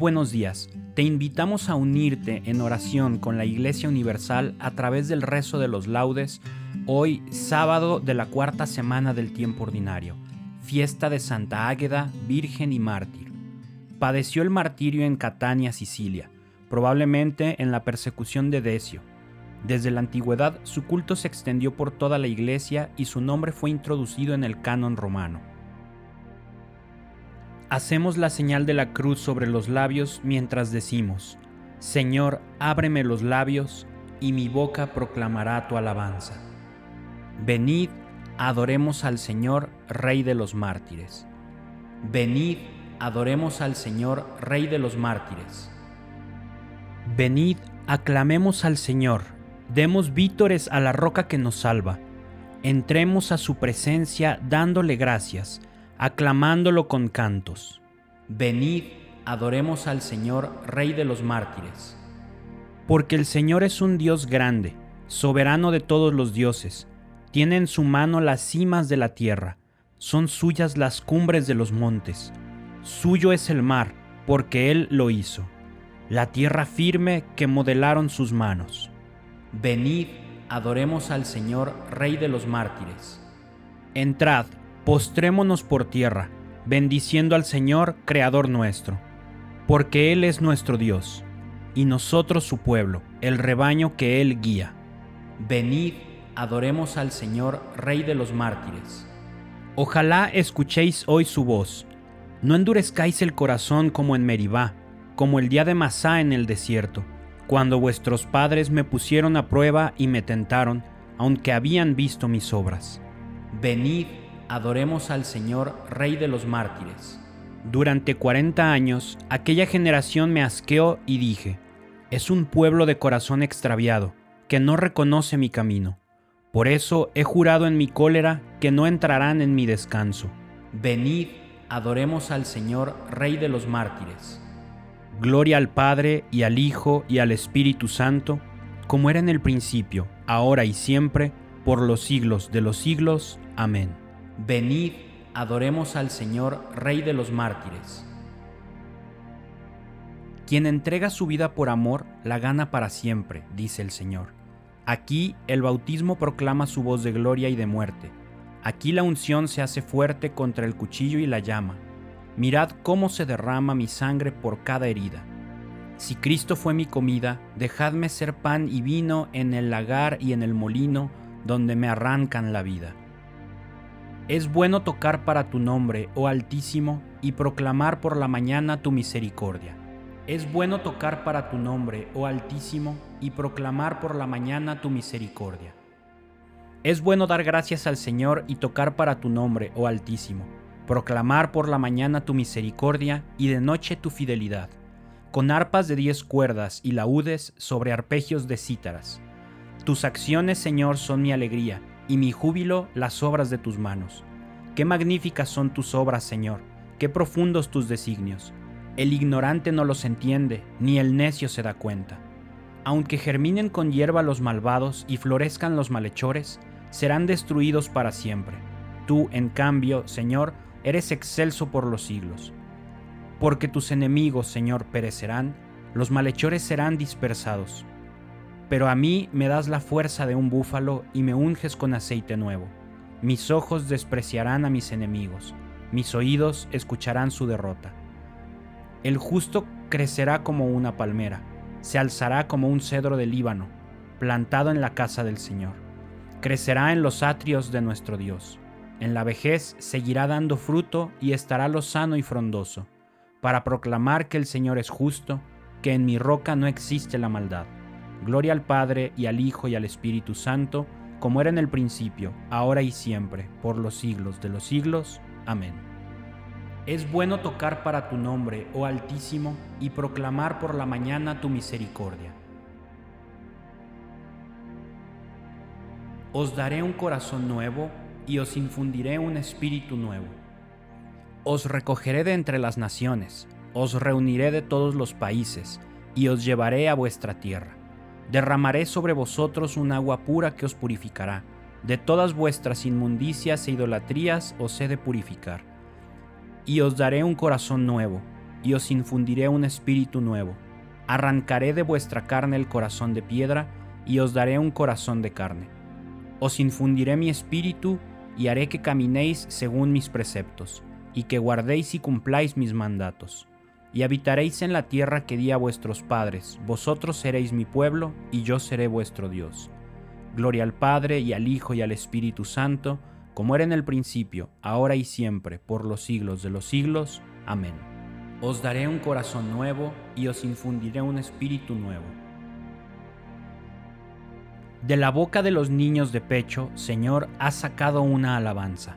Buenos días. Te invitamos a unirte en oración con la Iglesia Universal a través del rezo de los laudes, hoy sábado de la cuarta semana del tiempo ordinario, fiesta de Santa Águeda, Virgen y Mártir. Padeció el martirio en Catania, Sicilia, probablemente en la persecución de Decio. Desde la antigüedad su culto se extendió por toda la iglesia y su nombre fue introducido en el canon romano. Hacemos la señal de la cruz sobre los labios mientras decimos, Señor, ábreme los labios, y mi boca proclamará tu alabanza. Venid, adoremos al Señor, Rey de los mártires. Venid, adoremos al Señor, Rey de los mártires. Venid, aclamemos al Señor, demos vítores a la roca que nos salva. Entremos a su presencia dándole gracias aclamándolo con cantos. Venid, adoremos al Señor, Rey de los mártires. Porque el Señor es un Dios grande, soberano de todos los dioses, tiene en su mano las cimas de la tierra, son suyas las cumbres de los montes, suyo es el mar, porque Él lo hizo, la tierra firme que modelaron sus manos. Venid, adoremos al Señor, Rey de los mártires. Entrad, postrémonos por tierra, bendiciendo al Señor, Creador nuestro, porque Él es nuestro Dios, y nosotros su pueblo, el rebaño que Él guía. Venid, adoremos al Señor, Rey de los mártires. Ojalá escuchéis hoy su voz, no endurezcáis el corazón como en Meribá, como el día de Masá en el desierto, cuando vuestros padres me pusieron a prueba y me tentaron, aunque habían visto mis obras. Venid, adoremos al Señor, Rey de los mártires. Durante cuarenta años, aquella generación me asqueó y dije, es un pueblo de corazón extraviado, que no reconoce mi camino. Por eso he jurado en mi cólera que no entrarán en mi descanso. Venid, adoremos al Señor, Rey de los mártires. Gloria al Padre y al Hijo y al Espíritu Santo, como era en el principio, ahora y siempre, por los siglos de los siglos. Amén. Venid, adoremos al Señor, Rey de los mártires. Quien entrega su vida por amor, la gana para siempre, dice el Señor. Aquí el bautismo proclama su voz de gloria y de muerte. Aquí la unción se hace fuerte contra el cuchillo y la llama. Mirad cómo se derrama mi sangre por cada herida. Si Cristo fue mi comida, dejadme ser pan y vino en el lagar y en el molino donde me arrancan la vida. Es bueno tocar para tu nombre, oh Altísimo, y proclamar por la mañana tu misericordia. Es bueno tocar para tu nombre, oh Altísimo, y proclamar por la mañana tu misericordia. Es bueno dar gracias al Señor y tocar para tu nombre, oh Altísimo, proclamar por la mañana tu misericordia y de noche tu fidelidad, con arpas de diez cuerdas y laúdes sobre arpegios de cítaras. Tus acciones, Señor, son mi alegría y mi júbilo las obras de tus manos. Qué magníficas son tus obras, Señor, qué profundos tus designios. El ignorante no los entiende, ni el necio se da cuenta. Aunque germinen con hierba los malvados y florezcan los malhechores, serán destruidos para siempre. Tú, en cambio, Señor, eres excelso por los siglos. Porque tus enemigos, Señor, perecerán, los malhechores serán dispersados. Pero a mí me das la fuerza de un búfalo y me unges con aceite nuevo. Mis ojos despreciarán a mis enemigos, mis oídos escucharán su derrota. El justo crecerá como una palmera, se alzará como un cedro del Líbano, plantado en la casa del Señor. Crecerá en los atrios de nuestro Dios. En la vejez seguirá dando fruto y estará lozano y frondoso, para proclamar que el Señor es justo, que en mi roca no existe la maldad. Gloria al Padre y al Hijo y al Espíritu Santo, como era en el principio, ahora y siempre, por los siglos de los siglos. Amén. Es bueno tocar para tu nombre, oh Altísimo, y proclamar por la mañana tu misericordia. Os daré un corazón nuevo y os infundiré un espíritu nuevo. Os recogeré de entre las naciones, os reuniré de todos los países, y os llevaré a vuestra tierra. Derramaré sobre vosotros un agua pura que os purificará. De todas vuestras inmundicias e idolatrías os he de purificar. Y os daré un corazón nuevo, y os infundiré un espíritu nuevo. Arrancaré de vuestra carne el corazón de piedra, y os daré un corazón de carne. Os infundiré mi espíritu, y haré que caminéis según mis preceptos, y que guardéis y cumpláis mis mandatos. Y habitaréis en la tierra que di a vuestros padres, vosotros seréis mi pueblo, y yo seré vuestro Dios. Gloria al Padre, y al Hijo, y al Espíritu Santo, como era en el principio, ahora y siempre, por los siglos de los siglos. Amén. Os daré un corazón nuevo, y os infundiré un espíritu nuevo. De la boca de los niños de pecho, Señor, has sacado una alabanza.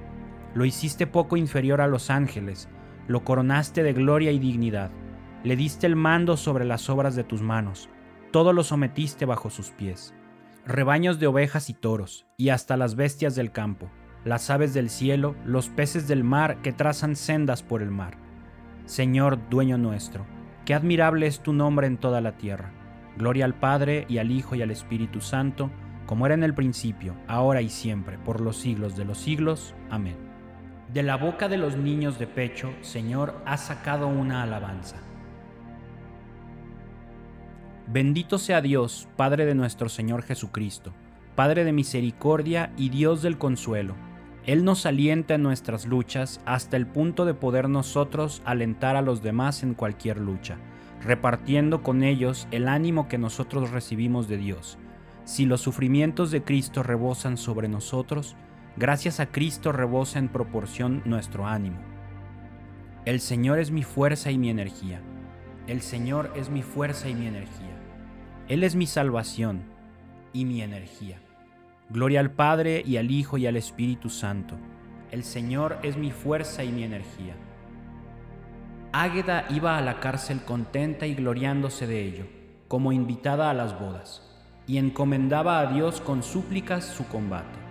Lo hiciste poco inferior a los ángeles, lo coronaste de gloria y dignidad, le diste el mando sobre las obras de tus manos, todo lo sometiste bajo sus pies. Rebaños de ovejas y toros, y hasta las bestias del campo, las aves del cielo, los peces del mar que trazan sendas por el mar. Señor, dueño nuestro, qué admirable es tu nombre en toda la tierra Gloria al Padre y al Hijo y al Espíritu Santo, como era en el principio, ahora y siempre, por los siglos de los siglos. Amén. De la boca de los niños de pecho, Señor, has sacado una alabanza. Bendito sea Dios, Padre de nuestro Señor Jesucristo, Padre de misericordia y Dios del consuelo. Él nos alienta en nuestras luchas hasta el punto de poder nosotros alentar a los demás en cualquier lucha repartiendo con ellos el ánimo que nosotros recibimos de Dios. Si los sufrimientos de Cristo rebosan sobre nosotros, gracias a Cristo rebosa en proporción nuestro ánimo. El Señor es mi fuerza y mi energía. El Señor es mi fuerza y mi energía. Él es mi salvación y mi energía. Gloria al Padre y al Hijo y al Espíritu Santo. El Señor es mi fuerza y mi energía. Águeda iba a la cárcel contenta y gloriándose de ello, como invitada a las bodas, y encomendaba a Dios con súplicas su combate.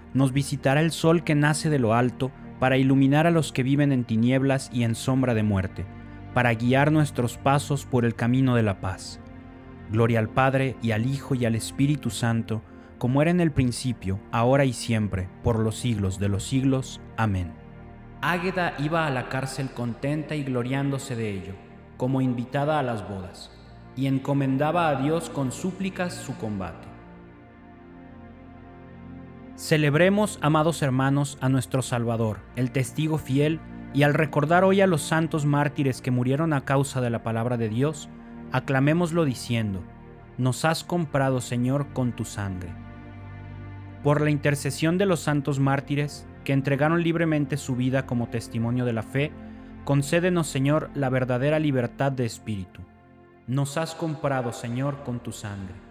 nos visitará el sol que nace de lo alto para iluminar a los que viven en tinieblas y en sombra de muerte, para guiar nuestros pasos por el camino de la paz. Gloria al Padre y al Hijo y al Espíritu Santo, como era en el principio, ahora y siempre, por los siglos de los siglos. Amén. Águeda iba a la cárcel contenta y gloriándose de ello, como invitada a las bodas, y encomendaba a Dios con súplicas su combate. Celebremos, amados hermanos, a nuestro Salvador, el testigo fiel, y al recordar hoy a los santos mártires que murieron a causa de la palabra de Dios, aclamémoslo diciendo, Nos has comprado, Señor, con tu sangre. Por la intercesión de los santos mártires, que entregaron libremente su vida como testimonio de la fe, concédenos, Señor, la verdadera libertad de espíritu. Nos has comprado, Señor, con tu sangre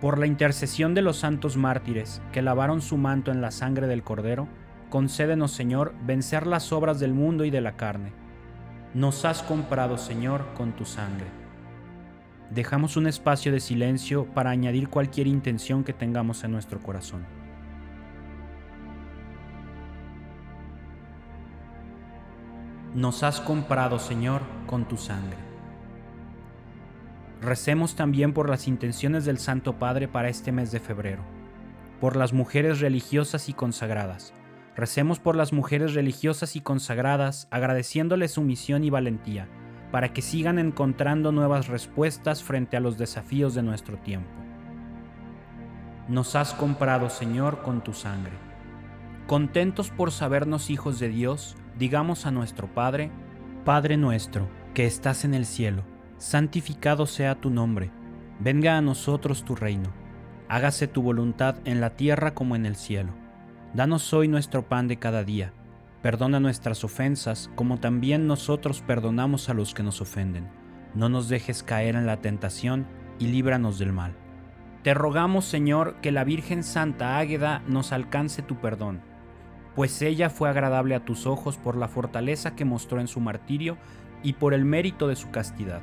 por la intercesión de los santos mártires que lavaron su manto en la sangre del Cordero, concédenos, Señor, vencer las obras del mundo y de la carne. Nos has comprado, Señor, con tu sangre. Dejamos un espacio de silencio para añadir cualquier intención que tengamos en nuestro corazón. Nos has comprado, Señor, con tu sangre. Recemos también por las intenciones del Santo Padre para este mes de febrero, por las mujeres religiosas y consagradas. Recemos por las mujeres religiosas y consagradas, agradeciéndoles su misión y valentía, para que sigan encontrando nuevas respuestas frente a los desafíos de nuestro tiempo. Nos has comprado, Señor, con tu sangre. Contentos por sabernos hijos de Dios, digamos a nuestro Padre, Padre nuestro, que estás en el cielo santificado sea tu nombre, venga a nosotros tu reino, hágase tu voluntad en la tierra como en el cielo. Danos hoy nuestro pan de cada día, perdona nuestras ofensas como también nosotros perdonamos a los que nos ofenden. No nos dejes caer en la tentación y líbranos del mal. Te rogamos, Señor, que la Virgen Santa Águeda nos alcance tu perdón, pues ella fue agradable a tus ojos por la fortaleza que mostró en su martirio y por el mérito de su castidad